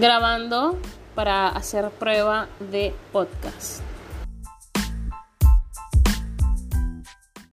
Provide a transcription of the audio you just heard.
grabando para hacer prueba de podcast.